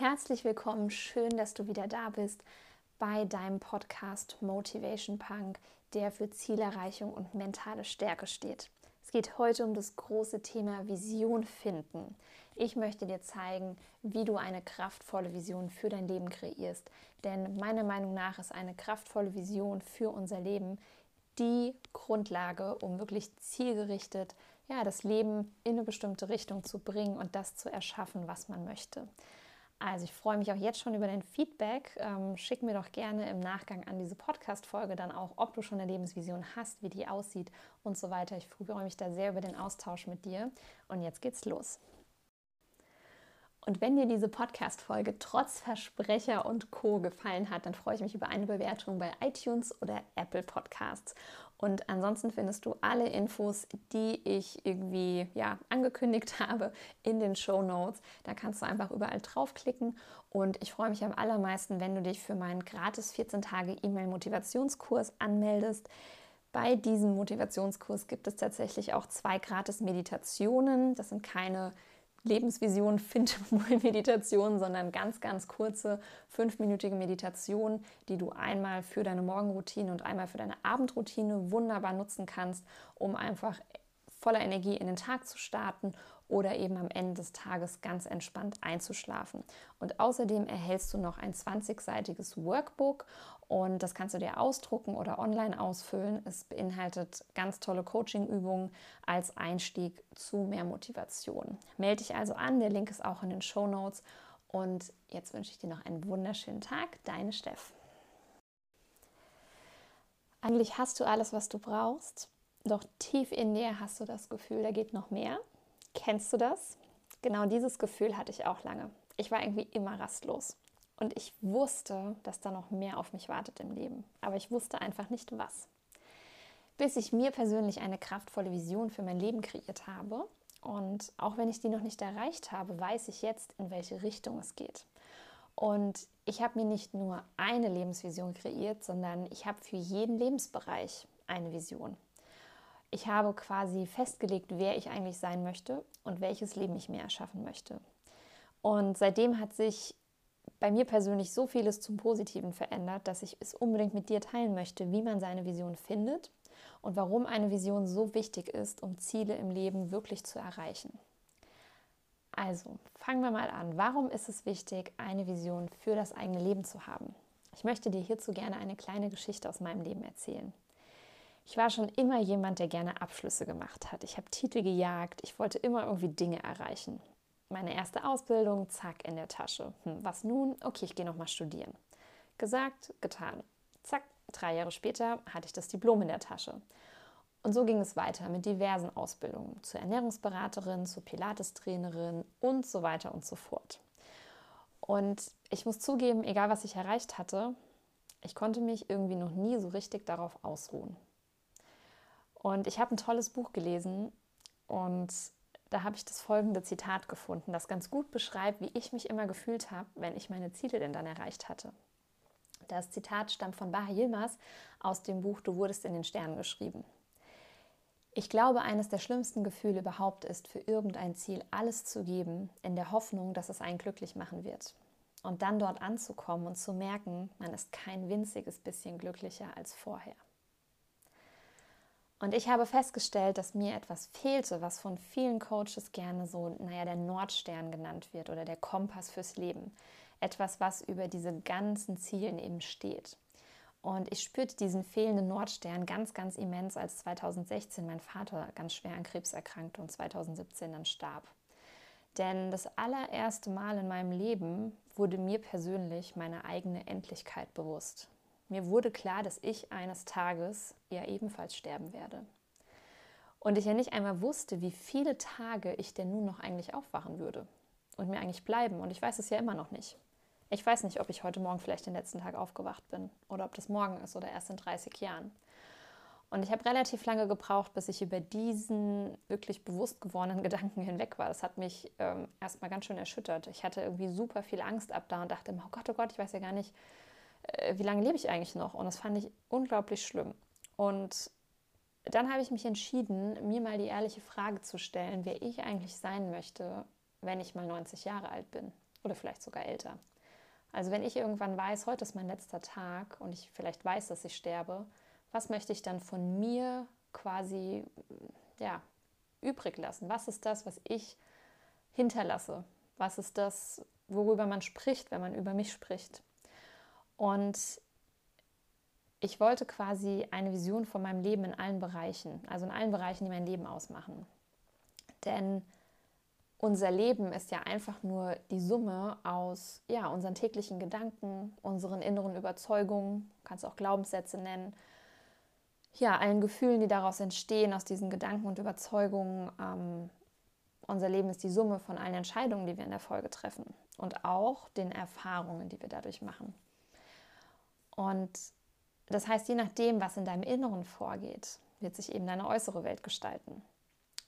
Herzlich willkommen, schön, dass du wieder da bist bei deinem Podcast Motivation Punk, der für Zielerreichung und mentale Stärke steht. Es geht heute um das große Thema Vision finden. Ich möchte dir zeigen, wie du eine kraftvolle Vision für dein Leben kreierst. Denn meiner Meinung nach ist eine kraftvolle Vision für unser Leben die Grundlage, um wirklich zielgerichtet ja, das Leben in eine bestimmte Richtung zu bringen und das zu erschaffen, was man möchte. Also ich freue mich auch jetzt schon über dein Feedback. Ähm, schick mir doch gerne im Nachgang an diese Podcast-Folge dann auch, ob du schon eine Lebensvision hast, wie die aussieht und so weiter. Ich freue mich da sehr über den Austausch mit dir. Und jetzt geht's los. Und wenn dir diese Podcast-Folge trotz Versprecher und Co. gefallen hat, dann freue ich mich über eine Bewertung bei iTunes oder Apple Podcasts. Und ansonsten findest du alle Infos, die ich irgendwie ja, angekündigt habe, in den Show Notes. Da kannst du einfach überall draufklicken. Und ich freue mich am allermeisten, wenn du dich für meinen gratis 14 Tage E-Mail-Motivationskurs anmeldest. Bei diesem Motivationskurs gibt es tatsächlich auch zwei gratis Meditationen. Das sind keine Lebensvision Find-Meditation, sondern ganz, ganz kurze fünfminütige Meditationen, die du einmal für deine Morgenroutine und einmal für deine Abendroutine wunderbar nutzen kannst, um einfach voller Energie in den Tag zu starten oder eben am Ende des Tages ganz entspannt einzuschlafen. Und außerdem erhältst du noch ein 20-seitiges Workbook und das kannst du dir ausdrucken oder online ausfüllen. Es beinhaltet ganz tolle Coaching-Übungen als Einstieg zu mehr Motivation. Melde dich also an, der Link ist auch in den Show Notes. Und jetzt wünsche ich dir noch einen wunderschönen Tag. Deine Steff. Eigentlich hast du alles, was du brauchst, doch tief in dir hast du das Gefühl, da geht noch mehr. Kennst du das? Genau dieses Gefühl hatte ich auch lange. Ich war irgendwie immer rastlos. Und ich wusste, dass da noch mehr auf mich wartet im Leben. Aber ich wusste einfach nicht was. Bis ich mir persönlich eine kraftvolle Vision für mein Leben kreiert habe. Und auch wenn ich die noch nicht erreicht habe, weiß ich jetzt, in welche Richtung es geht. Und ich habe mir nicht nur eine Lebensvision kreiert, sondern ich habe für jeden Lebensbereich eine Vision. Ich habe quasi festgelegt, wer ich eigentlich sein möchte und welches Leben ich mir erschaffen möchte. Und seitdem hat sich bei mir persönlich so vieles zum Positiven verändert, dass ich es unbedingt mit dir teilen möchte, wie man seine Vision findet und warum eine Vision so wichtig ist, um Ziele im Leben wirklich zu erreichen. Also, fangen wir mal an. Warum ist es wichtig, eine Vision für das eigene Leben zu haben? Ich möchte dir hierzu gerne eine kleine Geschichte aus meinem Leben erzählen. Ich war schon immer jemand, der gerne Abschlüsse gemacht hat. Ich habe Titel gejagt, ich wollte immer irgendwie Dinge erreichen. Meine erste Ausbildung, zack, in der Tasche. Hm, was nun? Okay, ich gehe nochmal studieren. Gesagt, getan. Zack, drei Jahre später hatte ich das Diplom in der Tasche. Und so ging es weiter mit diversen Ausbildungen zur Ernährungsberaterin, zur Pilates-Trainerin und so weiter und so fort. Und ich muss zugeben, egal was ich erreicht hatte, ich konnte mich irgendwie noch nie so richtig darauf ausruhen. Und ich habe ein tolles Buch gelesen und da habe ich das folgende Zitat gefunden, das ganz gut beschreibt, wie ich mich immer gefühlt habe, wenn ich meine Ziele denn dann erreicht hatte. Das Zitat stammt von Baha Yilmaz aus dem Buch Du wurdest in den Sternen geschrieben. Ich glaube, eines der schlimmsten Gefühle überhaupt ist, für irgendein Ziel alles zu geben, in der Hoffnung, dass es einen glücklich machen wird. Und dann dort anzukommen und zu merken, man ist kein winziges bisschen glücklicher als vorher. Und ich habe festgestellt, dass mir etwas fehlte, was von vielen Coaches gerne so, naja, der Nordstern genannt wird oder der Kompass fürs Leben. Etwas, was über diese ganzen Zielen eben steht. Und ich spürte diesen fehlenden Nordstern ganz, ganz immens, als 2016 mein Vater ganz schwer an Krebs erkrankte und 2017 dann starb. Denn das allererste Mal in meinem Leben wurde mir persönlich meine eigene Endlichkeit bewusst. Mir wurde klar, dass ich eines Tages ja ebenfalls sterben werde. Und ich ja nicht einmal wusste, wie viele Tage ich denn nun noch eigentlich aufwachen würde und mir eigentlich bleiben. Und ich weiß es ja immer noch nicht. Ich weiß nicht, ob ich heute Morgen vielleicht den letzten Tag aufgewacht bin oder ob das morgen ist oder erst in 30 Jahren. Und ich habe relativ lange gebraucht, bis ich über diesen wirklich bewusst gewordenen Gedanken hinweg war. Das hat mich ähm, erstmal ganz schön erschüttert. Ich hatte irgendwie super viel Angst ab da und dachte immer, oh Gott, oh Gott, ich weiß ja gar nicht, wie lange lebe ich eigentlich noch? Und das fand ich unglaublich schlimm. Und dann habe ich mich entschieden, mir mal die ehrliche Frage zu stellen, wer ich eigentlich sein möchte, wenn ich mal 90 Jahre alt bin oder vielleicht sogar älter. Also wenn ich irgendwann weiß, heute ist mein letzter Tag und ich vielleicht weiß, dass ich sterbe, was möchte ich dann von mir quasi ja, übrig lassen? Was ist das, was ich hinterlasse? Was ist das, worüber man spricht, wenn man über mich spricht? Und ich wollte quasi eine Vision von meinem Leben in allen Bereichen, also in allen Bereichen, die mein Leben ausmachen. Denn unser Leben ist ja einfach nur die Summe aus ja, unseren täglichen Gedanken, unseren inneren Überzeugungen, kannst auch Glaubenssätze nennen, ja, allen Gefühlen, die daraus entstehen, aus diesen Gedanken und Überzeugungen. Ähm, unser Leben ist die Summe von allen Entscheidungen, die wir in der Folge treffen und auch den Erfahrungen, die wir dadurch machen. Und das heißt, je nachdem, was in deinem Inneren vorgeht, wird sich eben deine äußere Welt gestalten.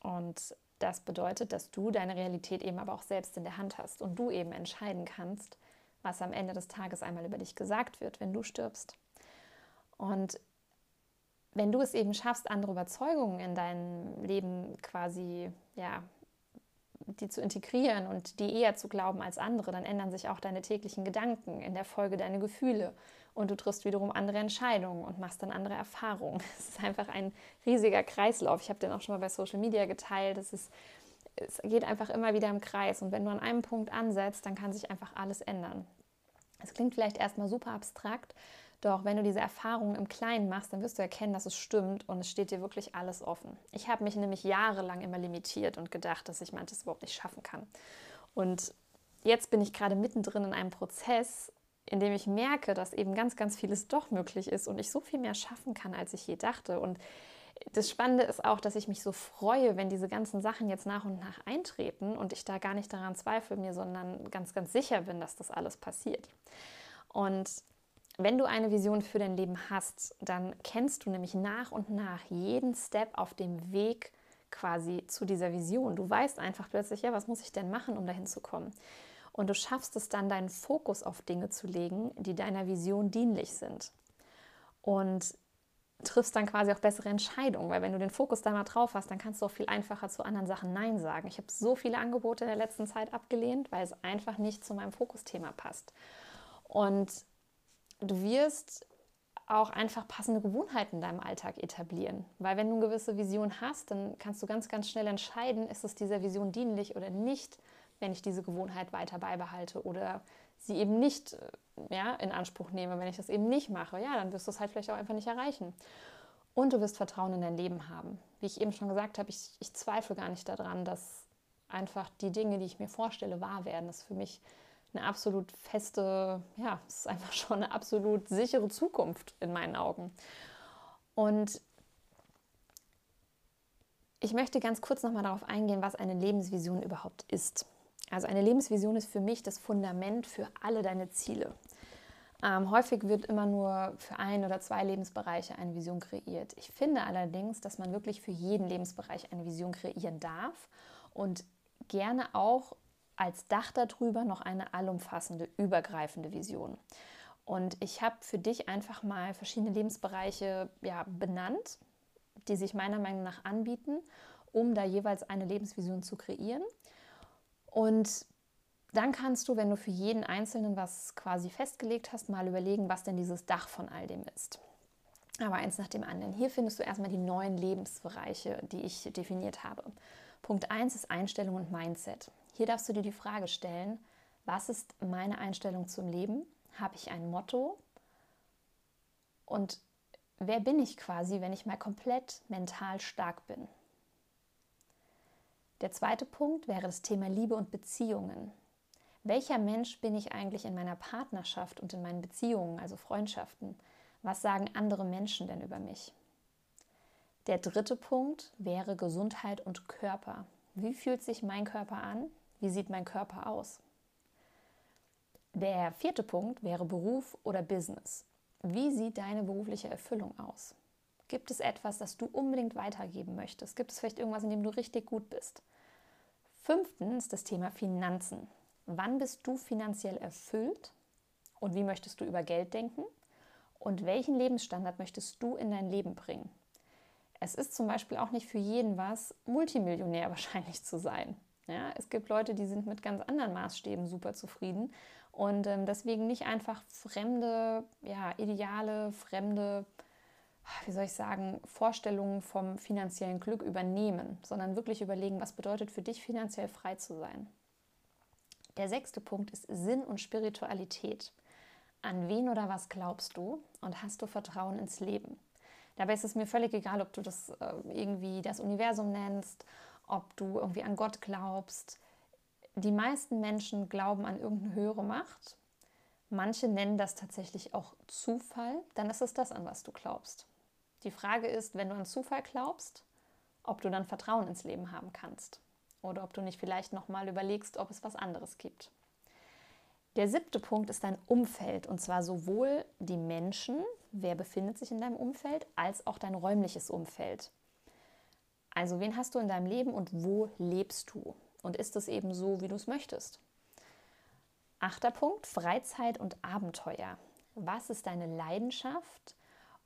Und das bedeutet, dass du deine Realität eben aber auch selbst in der Hand hast und du eben entscheiden kannst, was am Ende des Tages einmal über dich gesagt wird, wenn du stirbst. Und wenn du es eben schaffst, andere Überzeugungen in dein Leben quasi, ja, die zu integrieren und die eher zu glauben als andere, dann ändern sich auch deine täglichen Gedanken, in der Folge deine Gefühle und du triffst wiederum andere Entscheidungen und machst dann andere Erfahrungen. Es ist einfach ein riesiger Kreislauf. Ich habe den auch schon mal bei Social Media geteilt. Es, ist, es geht einfach immer wieder im Kreis und wenn du an einem Punkt ansetzt, dann kann sich einfach alles ändern. Es klingt vielleicht erstmal super abstrakt, doch wenn du diese Erfahrungen im Kleinen machst, dann wirst du erkennen, dass es stimmt und es steht dir wirklich alles offen. Ich habe mich nämlich jahrelang immer limitiert und gedacht, dass ich manches überhaupt nicht schaffen kann. Und jetzt bin ich gerade mittendrin in einem Prozess, in dem ich merke, dass eben ganz, ganz vieles doch möglich ist und ich so viel mehr schaffen kann, als ich je dachte. Und das Spannende ist auch, dass ich mich so freue, wenn diese ganzen Sachen jetzt nach und nach eintreten und ich da gar nicht daran zweifle mir, sondern ganz, ganz sicher bin, dass das alles passiert. Und wenn du eine Vision für dein Leben hast, dann kennst du nämlich nach und nach jeden Step auf dem Weg quasi zu dieser Vision. Du weißt einfach plötzlich, ja, was muss ich denn machen, um dahin zu kommen? Und du schaffst es dann, deinen Fokus auf Dinge zu legen, die deiner Vision dienlich sind. Und triffst dann quasi auch bessere Entscheidungen, weil wenn du den Fokus da mal drauf hast, dann kannst du auch viel einfacher zu anderen Sachen Nein sagen. Ich habe so viele Angebote in der letzten Zeit abgelehnt, weil es einfach nicht zu meinem Fokusthema passt. Und du wirst auch einfach passende Gewohnheiten in deinem Alltag etablieren. Weil wenn du eine gewisse Vision hast, dann kannst du ganz, ganz schnell entscheiden, ist es dieser Vision dienlich oder nicht, wenn ich diese Gewohnheit weiter beibehalte oder sie eben nicht äh, ja, in Anspruch nehme. Wenn ich das eben nicht mache, ja, dann wirst du es halt vielleicht auch einfach nicht erreichen. Und du wirst Vertrauen in dein Leben haben. Wie ich eben schon gesagt habe, ich, ich zweifle gar nicht daran, dass einfach die Dinge, die ich mir vorstelle, wahr werden. Das ist für mich eine absolut feste, ja, es ist einfach schon eine absolut sichere Zukunft in meinen Augen. Und ich möchte ganz kurz nochmal darauf eingehen, was eine Lebensvision überhaupt ist. Also eine Lebensvision ist für mich das Fundament für alle deine Ziele. Ähm, häufig wird immer nur für ein oder zwei Lebensbereiche eine Vision kreiert. Ich finde allerdings, dass man wirklich für jeden Lebensbereich eine Vision kreieren darf und gerne auch als Dach darüber noch eine allumfassende, übergreifende Vision. Und ich habe für dich einfach mal verschiedene Lebensbereiche ja, benannt, die sich meiner Meinung nach anbieten, um da jeweils eine Lebensvision zu kreieren. Und dann kannst du, wenn du für jeden Einzelnen was quasi festgelegt hast, mal überlegen, was denn dieses Dach von all dem ist. Aber eins nach dem anderen. Hier findest du erstmal die neuen Lebensbereiche, die ich definiert habe. Punkt 1 ist Einstellung und Mindset. Hier darfst du dir die Frage stellen, was ist meine Einstellung zum Leben? Habe ich ein Motto? Und wer bin ich quasi, wenn ich mal komplett mental stark bin? Der zweite Punkt wäre das Thema Liebe und Beziehungen. Welcher Mensch bin ich eigentlich in meiner Partnerschaft und in meinen Beziehungen, also Freundschaften? Was sagen andere Menschen denn über mich? Der dritte Punkt wäre Gesundheit und Körper. Wie fühlt sich mein Körper an? Wie sieht mein Körper aus? Der vierte Punkt wäre Beruf oder Business. Wie sieht deine berufliche Erfüllung aus? Gibt es etwas, das du unbedingt weitergeben möchtest? Gibt es vielleicht irgendwas, in dem du richtig gut bist? Fünftens das Thema Finanzen. Wann bist du finanziell erfüllt und wie möchtest du über Geld denken? Und welchen Lebensstandard möchtest du in dein Leben bringen? Es ist zum Beispiel auch nicht für jeden was, Multimillionär wahrscheinlich zu sein. Ja, es gibt Leute, die sind mit ganz anderen Maßstäben super zufrieden und ähm, deswegen nicht einfach fremde ja, Ideale, fremde, wie soll ich sagen, Vorstellungen vom finanziellen Glück übernehmen, sondern wirklich überlegen, was bedeutet für dich finanziell frei zu sein. Der sechste Punkt ist Sinn und Spiritualität. An wen oder was glaubst du und hast du Vertrauen ins Leben? Dabei ist es mir völlig egal, ob du das äh, irgendwie das Universum nennst, ob du irgendwie an Gott glaubst. Die meisten Menschen glauben an irgendeine höhere Macht. Manche nennen das tatsächlich auch Zufall. Dann ist es das, an was du glaubst. Die Frage ist, wenn du an Zufall glaubst, ob du dann Vertrauen ins Leben haben kannst oder ob du nicht vielleicht noch mal überlegst, ob es was anderes gibt. Der siebte Punkt ist dein Umfeld und zwar sowohl die Menschen, wer befindet sich in deinem Umfeld, als auch dein räumliches Umfeld. Also wen hast du in deinem Leben und wo lebst du? Und ist es eben so, wie du es möchtest? Achter Punkt, Freizeit und Abenteuer. Was ist deine Leidenschaft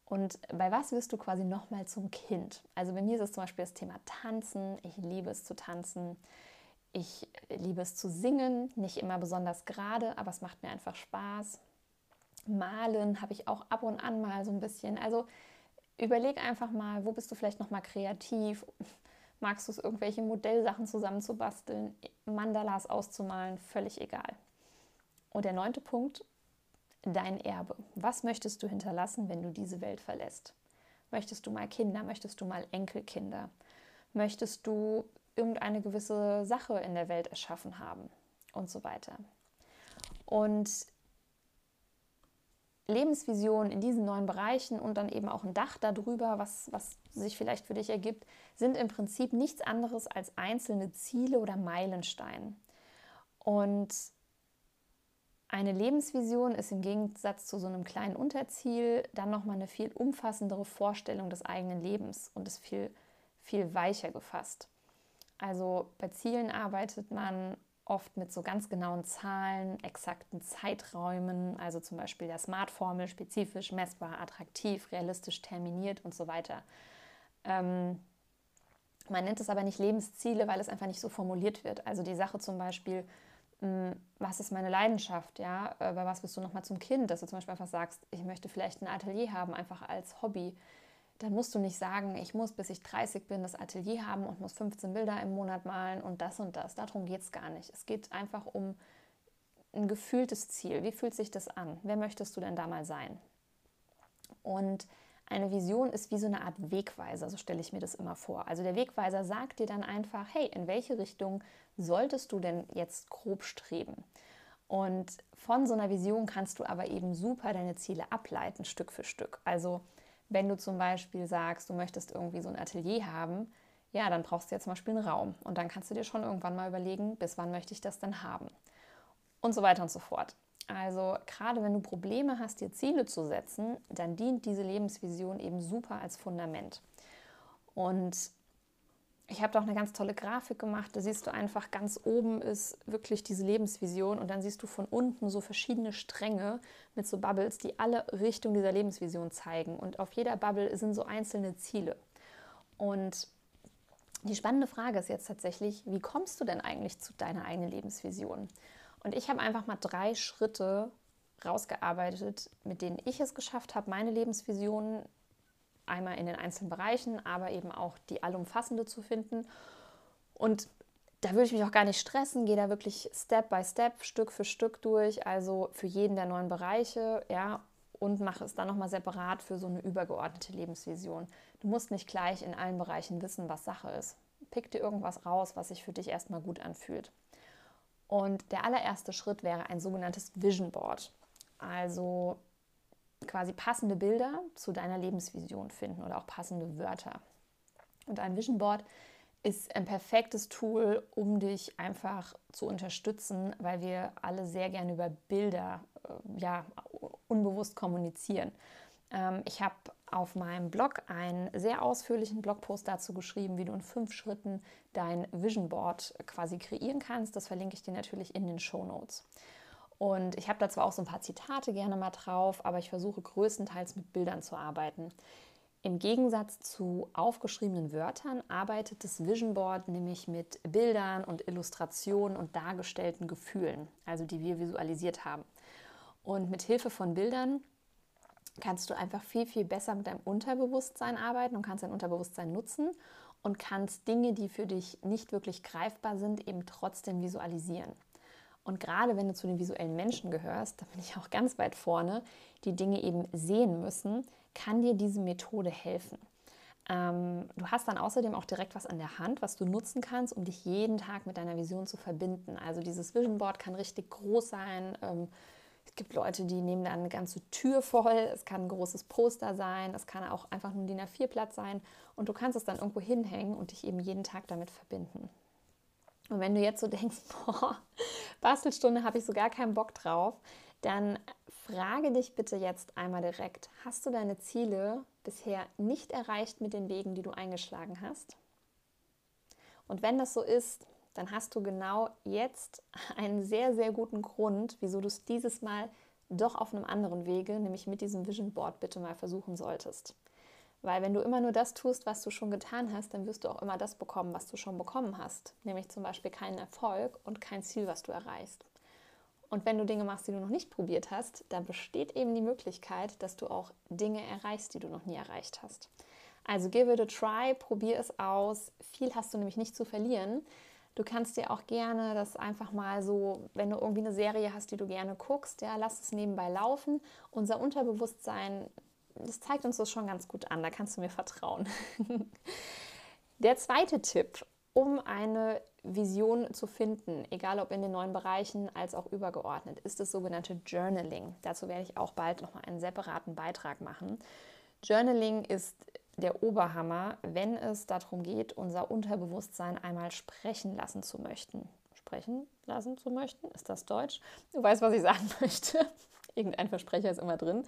und bei was wirst du quasi nochmal zum Kind? Also bei mir ist es zum Beispiel das Thema Tanzen. Ich liebe es zu tanzen. Ich liebe es zu singen, nicht immer besonders gerade, aber es macht mir einfach Spaß. Malen habe ich auch ab und an mal so ein bisschen. Also überleg einfach mal, wo bist du vielleicht noch mal kreativ? Magst du es, irgendwelche Modellsachen zusammenzubasteln, Mandalas auszumalen? Völlig egal. Und der neunte Punkt, dein Erbe. Was möchtest du hinterlassen, wenn du diese Welt verlässt? Möchtest du mal Kinder? Möchtest du mal Enkelkinder? Möchtest du irgendeine gewisse Sache in der Welt erschaffen haben und so weiter. Und Lebensvisionen in diesen neuen Bereichen und dann eben auch ein Dach darüber, was, was sich vielleicht für dich ergibt, sind im Prinzip nichts anderes als einzelne Ziele oder Meilensteine. Und eine Lebensvision ist im Gegensatz zu so einem kleinen Unterziel dann nochmal eine viel umfassendere Vorstellung des eigenen Lebens und ist viel, viel weicher gefasst. Also bei Zielen arbeitet man oft mit so ganz genauen Zahlen, exakten Zeiträumen, also zum Beispiel der Smart-Formel, spezifisch, messbar, attraktiv, realistisch terminiert und so weiter. Ähm, man nennt es aber nicht Lebensziele, weil es einfach nicht so formuliert wird. Also die Sache zum Beispiel, was ist meine Leidenschaft, ja, äh, bei was bist du nochmal zum Kind, dass du zum Beispiel einfach sagst, ich möchte vielleicht ein Atelier haben, einfach als Hobby dann musst du nicht sagen, ich muss, bis ich 30 bin, das Atelier haben und muss 15 Bilder im Monat malen und das und das. Darum geht es gar nicht. Es geht einfach um ein gefühltes Ziel. Wie fühlt sich das an? Wer möchtest du denn da mal sein? Und eine Vision ist wie so eine Art Wegweiser, so stelle ich mir das immer vor. Also der Wegweiser sagt dir dann einfach, hey, in welche Richtung solltest du denn jetzt grob streben? Und von so einer Vision kannst du aber eben super deine Ziele ableiten, Stück für Stück. Also wenn du zum Beispiel sagst, du möchtest irgendwie so ein Atelier haben, ja, dann brauchst du ja zum Beispiel einen Raum. Und dann kannst du dir schon irgendwann mal überlegen, bis wann möchte ich das denn haben. Und so weiter und so fort. Also gerade wenn du Probleme hast, dir Ziele zu setzen, dann dient diese Lebensvision eben super als Fundament. Und ich habe doch eine ganz tolle Grafik gemacht. Da siehst du einfach, ganz oben ist wirklich diese Lebensvision und dann siehst du von unten so verschiedene Stränge mit so Bubbles, die alle Richtung dieser Lebensvision zeigen. Und auf jeder Bubble sind so einzelne Ziele. Und die spannende Frage ist jetzt tatsächlich, wie kommst du denn eigentlich zu deiner eigenen Lebensvision? Und ich habe einfach mal drei Schritte rausgearbeitet, mit denen ich es geschafft habe, meine Lebensvision einmal in den einzelnen Bereichen, aber eben auch die allumfassende zu finden. Und da würde ich mich auch gar nicht stressen, gehe da wirklich Step by Step, Stück für Stück durch, also für jeden der neuen Bereiche, ja, und mache es dann nochmal separat für so eine übergeordnete Lebensvision. Du musst nicht gleich in allen Bereichen wissen, was Sache ist. Pick dir irgendwas raus, was sich für dich erstmal gut anfühlt. Und der allererste Schritt wäre ein sogenanntes Vision Board. Also quasi passende Bilder zu deiner Lebensvision finden oder auch passende Wörter. Und ein Vision Board ist ein perfektes Tool, um dich einfach zu unterstützen, weil wir alle sehr gerne über Bilder äh, ja, unbewusst kommunizieren. Ähm, ich habe auf meinem Blog einen sehr ausführlichen Blogpost dazu geschrieben, wie du in fünf Schritten dein Vision Board quasi kreieren kannst. Das verlinke ich dir natürlich in den Show Notes. Und ich habe da zwar auch so ein paar Zitate gerne mal drauf, aber ich versuche größtenteils mit Bildern zu arbeiten. Im Gegensatz zu aufgeschriebenen Wörtern arbeitet das Vision Board nämlich mit Bildern und Illustrationen und dargestellten Gefühlen, also die wir visualisiert haben. Und mit Hilfe von Bildern kannst du einfach viel, viel besser mit deinem Unterbewusstsein arbeiten und kannst dein Unterbewusstsein nutzen und kannst Dinge, die für dich nicht wirklich greifbar sind, eben trotzdem visualisieren. Und gerade wenn du zu den visuellen Menschen gehörst, da bin ich auch ganz weit vorne, die Dinge eben sehen müssen, kann dir diese Methode helfen. Ähm, du hast dann außerdem auch direkt was an der Hand, was du nutzen kannst, um dich jeden Tag mit deiner Vision zu verbinden. Also dieses Vision Board kann richtig groß sein. Ähm, es gibt Leute, die nehmen dann eine ganze Tür voll. Es kann ein großes Poster sein. Es kann auch einfach nur ein DIN A4-Blatt sein. Und du kannst es dann irgendwo hinhängen und dich eben jeden Tag damit verbinden. Und wenn du jetzt so denkst, boah, Bastelstunde habe ich so gar keinen Bock drauf, dann frage dich bitte jetzt einmal direkt, hast du deine Ziele bisher nicht erreicht mit den Wegen, die du eingeschlagen hast? Und wenn das so ist, dann hast du genau jetzt einen sehr, sehr guten Grund, wieso du es dieses Mal doch auf einem anderen Wege, nämlich mit diesem Vision Board, bitte mal versuchen solltest. Weil wenn du immer nur das tust, was du schon getan hast, dann wirst du auch immer das bekommen, was du schon bekommen hast. Nämlich zum Beispiel keinen Erfolg und kein Ziel, was du erreichst. Und wenn du Dinge machst, die du noch nicht probiert hast, dann besteht eben die Möglichkeit, dass du auch Dinge erreichst, die du noch nie erreicht hast. Also give it a try, probier es aus. Viel hast du nämlich nicht zu verlieren. Du kannst dir auch gerne das einfach mal so, wenn du irgendwie eine Serie hast, die du gerne guckst, ja, lass es nebenbei laufen. Unser Unterbewusstsein das zeigt uns das schon ganz gut an. Da kannst du mir vertrauen. Der zweite Tipp, um eine Vision zu finden, egal ob in den neuen Bereichen als auch übergeordnet, ist das sogenannte Journaling. Dazu werde ich auch bald nochmal einen separaten Beitrag machen. Journaling ist der Oberhammer, wenn es darum geht, unser Unterbewusstsein einmal sprechen lassen zu möchten. Sprechen lassen zu möchten? Ist das Deutsch? Du weißt, was ich sagen möchte. Irgendein Versprecher ist immer drin.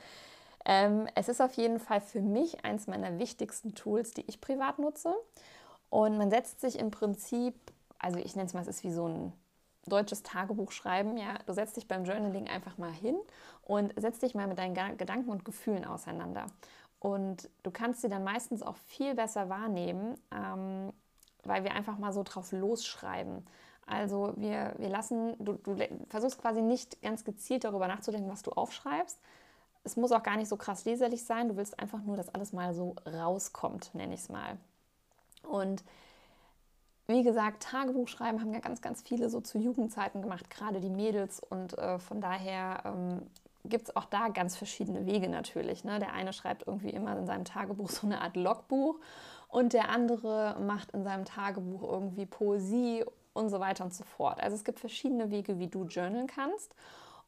Ähm, es ist auf jeden Fall für mich eins meiner wichtigsten Tools, die ich privat nutze. Und man setzt sich im Prinzip, also ich nenne es mal, es ist wie so ein deutsches Tagebuch schreiben. Ja, du setzt dich beim Journaling einfach mal hin und setzt dich mal mit deinen Gedanken und Gefühlen auseinander. Und du kannst sie dann meistens auch viel besser wahrnehmen, ähm, weil wir einfach mal so drauf losschreiben. Also wir, wir lassen, du, du versuchst quasi nicht ganz gezielt darüber nachzudenken, was du aufschreibst, es muss auch gar nicht so krass leserlich sein. Du willst einfach nur, dass alles mal so rauskommt, nenne ich es mal. Und wie gesagt, Tagebuch schreiben haben ja ganz, ganz viele so zu Jugendzeiten gemacht, gerade die Mädels. Und äh, von daher ähm, gibt es auch da ganz verschiedene Wege natürlich. Ne? Der eine schreibt irgendwie immer in seinem Tagebuch so eine Art Logbuch und der andere macht in seinem Tagebuch irgendwie Poesie und so weiter und so fort. Also es gibt verschiedene Wege, wie du journalen kannst.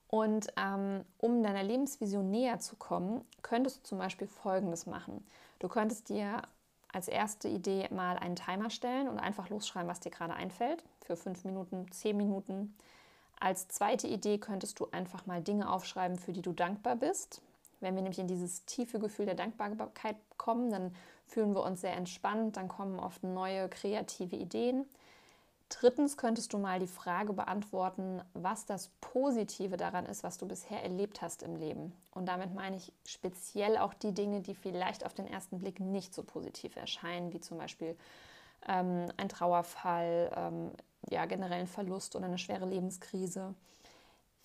Und ähm, um deiner Lebensvision näher zu kommen, könntest du zum Beispiel Folgendes machen. Du könntest dir als erste Idee mal einen Timer stellen und einfach losschreiben, was dir gerade einfällt, für fünf Minuten, zehn Minuten. Als zweite Idee könntest du einfach mal Dinge aufschreiben, für die du dankbar bist. Wenn wir nämlich in dieses tiefe Gefühl der Dankbarkeit kommen, dann fühlen wir uns sehr entspannt, dann kommen oft neue kreative Ideen. Drittens könntest du mal die Frage beantworten, was das Positive daran ist, was du bisher erlebt hast im Leben. Und damit meine ich speziell auch die Dinge, die vielleicht auf den ersten Blick nicht so positiv erscheinen, wie zum Beispiel ähm, ein Trauerfall, ähm, ja, generell ein Verlust oder eine schwere Lebenskrise.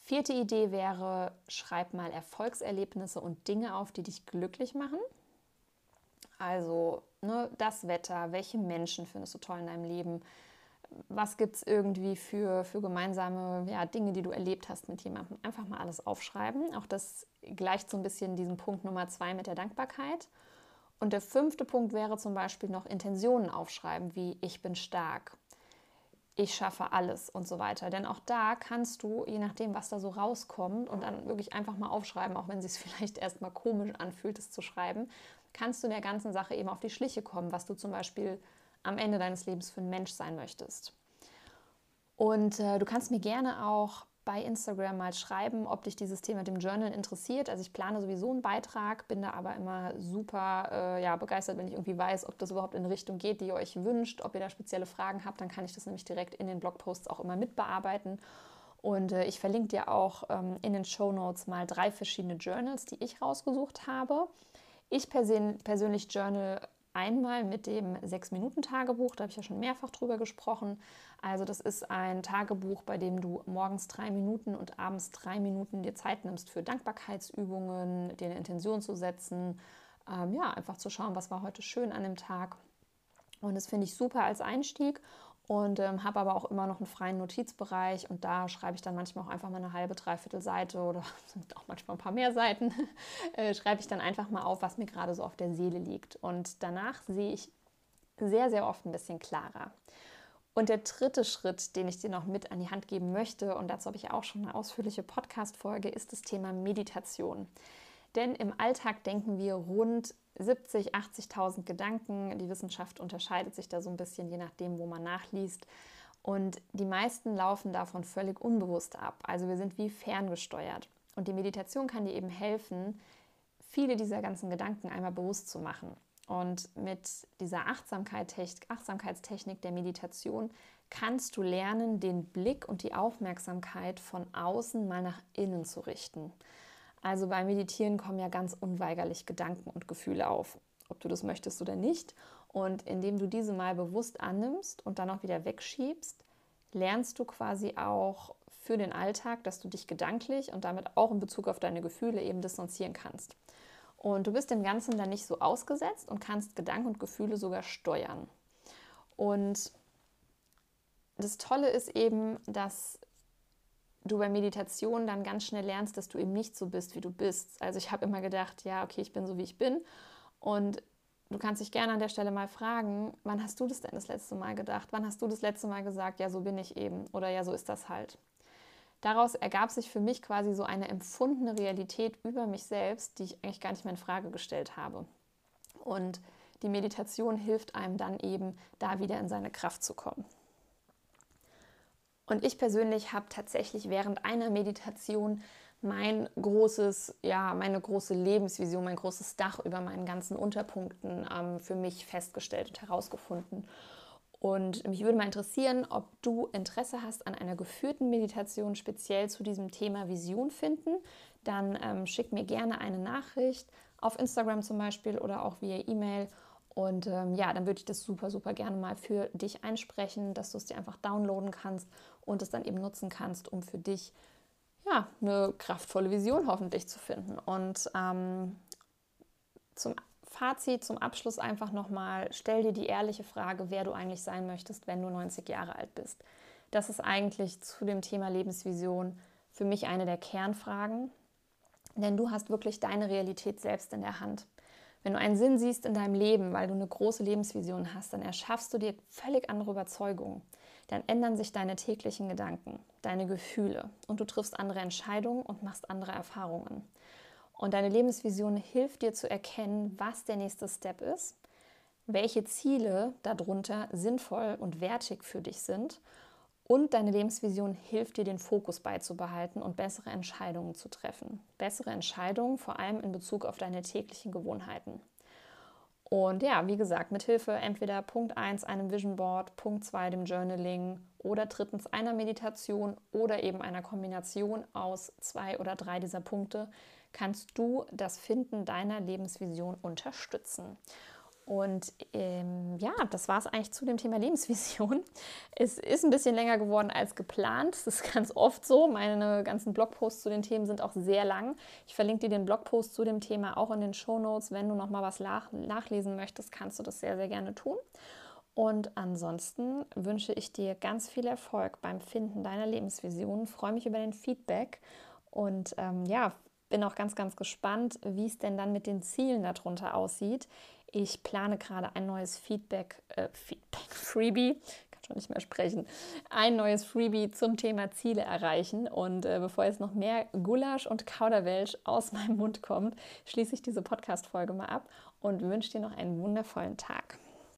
Vierte Idee wäre, schreib mal Erfolgserlebnisse und Dinge auf, die dich glücklich machen. Also ne, das Wetter, welche Menschen findest du toll in deinem Leben, was gibt es irgendwie für, für gemeinsame ja, Dinge, die du erlebt hast mit jemandem. Einfach mal alles aufschreiben. Auch das gleicht so ein bisschen diesen Punkt Nummer zwei mit der Dankbarkeit. Und der fünfte Punkt wäre zum Beispiel noch Intentionen aufschreiben, wie ich bin stark, ich schaffe alles und so weiter. Denn auch da kannst du, je nachdem, was da so rauskommt, und dann wirklich einfach mal aufschreiben, auch wenn es sich vielleicht erstmal komisch anfühlt, es zu schreiben, kannst du der ganzen Sache eben auf die Schliche kommen, was du zum Beispiel am Ende deines Lebens für ein Mensch sein möchtest. Und äh, du kannst mir gerne auch bei Instagram mal schreiben, ob dich dieses Thema dem Journal interessiert. Also ich plane sowieso einen Beitrag, bin da aber immer super äh, ja, begeistert, wenn ich irgendwie weiß, ob das überhaupt in eine Richtung geht, die ihr euch wünscht. Ob ihr da spezielle Fragen habt, dann kann ich das nämlich direkt in den Blogposts auch immer mitbearbeiten. Und äh, ich verlinke dir auch ähm, in den Show Notes mal drei verschiedene Journals, die ich rausgesucht habe. Ich persönlich journal einmal mit dem 6-Minuten-Tagebuch, da habe ich ja schon mehrfach drüber gesprochen. Also das ist ein Tagebuch, bei dem du morgens drei Minuten und abends drei Minuten dir Zeit nimmst für Dankbarkeitsübungen, dir eine Intention zu setzen, ähm, ja, einfach zu schauen, was war heute schön an dem Tag. Und das finde ich super als Einstieg und ähm, habe aber auch immer noch einen freien Notizbereich und da schreibe ich dann manchmal auch einfach mal eine halbe, dreiviertel Seite oder auch manchmal ein paar mehr Seiten, äh, schreibe ich dann einfach mal auf, was mir gerade so auf der Seele liegt. Und danach sehe ich sehr, sehr oft ein bisschen klarer. Und der dritte Schritt, den ich dir noch mit an die Hand geben möchte, und dazu habe ich auch schon eine ausführliche Podcast-Folge, ist das Thema Meditation. Denn im Alltag denken wir rund 70, 80.000 Gedanken. Die Wissenschaft unterscheidet sich da so ein bisschen, je nachdem, wo man nachliest. Und die meisten laufen davon völlig unbewusst ab. Also wir sind wie ferngesteuert. Und die Meditation kann dir eben helfen, viele dieser ganzen Gedanken einmal bewusst zu machen. Und mit dieser Achtsamkeit, Achtsamkeitstechnik der Meditation kannst du lernen, den Blick und die Aufmerksamkeit von außen mal nach innen zu richten. Also beim Meditieren kommen ja ganz unweigerlich Gedanken und Gefühle auf, ob du das möchtest oder nicht. Und indem du diese mal bewusst annimmst und dann auch wieder wegschiebst, lernst du quasi auch für den Alltag, dass du dich gedanklich und damit auch in Bezug auf deine Gefühle eben distanzieren kannst. Und du bist dem Ganzen dann nicht so ausgesetzt und kannst Gedanken und Gefühle sogar steuern. Und das Tolle ist eben, dass du bei Meditation dann ganz schnell lernst, dass du eben nicht so bist, wie du bist. Also ich habe immer gedacht, ja, okay, ich bin so, wie ich bin. Und du kannst dich gerne an der Stelle mal fragen, wann hast du das denn das letzte Mal gedacht? Wann hast du das letzte Mal gesagt, ja, so bin ich eben oder ja, so ist das halt. Daraus ergab sich für mich quasi so eine empfundene Realität über mich selbst, die ich eigentlich gar nicht mehr in Frage gestellt habe. Und die Meditation hilft einem dann eben, da wieder in seine Kraft zu kommen. Und ich persönlich habe tatsächlich während einer Meditation mein großes, ja, meine große Lebensvision, mein großes Dach über meinen ganzen Unterpunkten ähm, für mich festgestellt und herausgefunden. Und mich würde mal interessieren, ob du Interesse hast an einer geführten Meditation speziell zu diesem Thema Vision finden. Dann ähm, schick mir gerne eine Nachricht auf Instagram zum Beispiel oder auch via E-Mail und ähm, ja, dann würde ich das super, super gerne mal für dich einsprechen, dass du es dir einfach downloaden kannst und es dann eben nutzen kannst, um für dich ja, eine kraftvolle Vision hoffentlich zu finden. Und ähm, zum Fazit, zum Abschluss einfach nochmal, stell dir die ehrliche Frage, wer du eigentlich sein möchtest, wenn du 90 Jahre alt bist. Das ist eigentlich zu dem Thema Lebensvision für mich eine der Kernfragen, denn du hast wirklich deine Realität selbst in der Hand. Wenn du einen Sinn siehst in deinem Leben, weil du eine große Lebensvision hast, dann erschaffst du dir völlig andere Überzeugungen. Dann ändern sich deine täglichen Gedanken, deine Gefühle und du triffst andere Entscheidungen und machst andere Erfahrungen. Und deine Lebensvision hilft dir zu erkennen, was der nächste Step ist, welche Ziele darunter sinnvoll und wertig für dich sind und deine Lebensvision hilft dir, den Fokus beizubehalten und bessere Entscheidungen zu treffen. Bessere Entscheidungen, vor allem in Bezug auf deine täglichen Gewohnheiten. Und ja, wie gesagt, mit Hilfe entweder Punkt 1 einem Vision Board, Punkt 2 dem Journaling oder drittens einer Meditation oder eben einer Kombination aus zwei oder drei dieser Punkte kannst du das Finden deiner Lebensvision unterstützen. Und ähm, ja, das war es eigentlich zu dem Thema Lebensvision. Es ist ein bisschen länger geworden als geplant. Das ist ganz oft so. Meine ganzen Blogposts zu den Themen sind auch sehr lang. Ich verlinke dir den Blogpost zu dem Thema auch in den Show Notes. Wenn du noch mal was nach nachlesen möchtest, kannst du das sehr, sehr gerne tun. Und ansonsten wünsche ich dir ganz viel Erfolg beim Finden deiner Lebensvision. Freue mich über den Feedback und ähm, ja, bin auch ganz, ganz gespannt, wie es denn dann mit den Zielen darunter aussieht. Ich plane gerade ein neues Feedback, äh, Feedback Freebie, kann schon nicht mehr sprechen, ein neues Freebie zum Thema Ziele erreichen. Und äh, bevor jetzt noch mehr Gulasch und Kauderwelsch aus meinem Mund kommt, schließe ich diese Podcast-Folge mal ab und wünsche dir noch einen wundervollen Tag.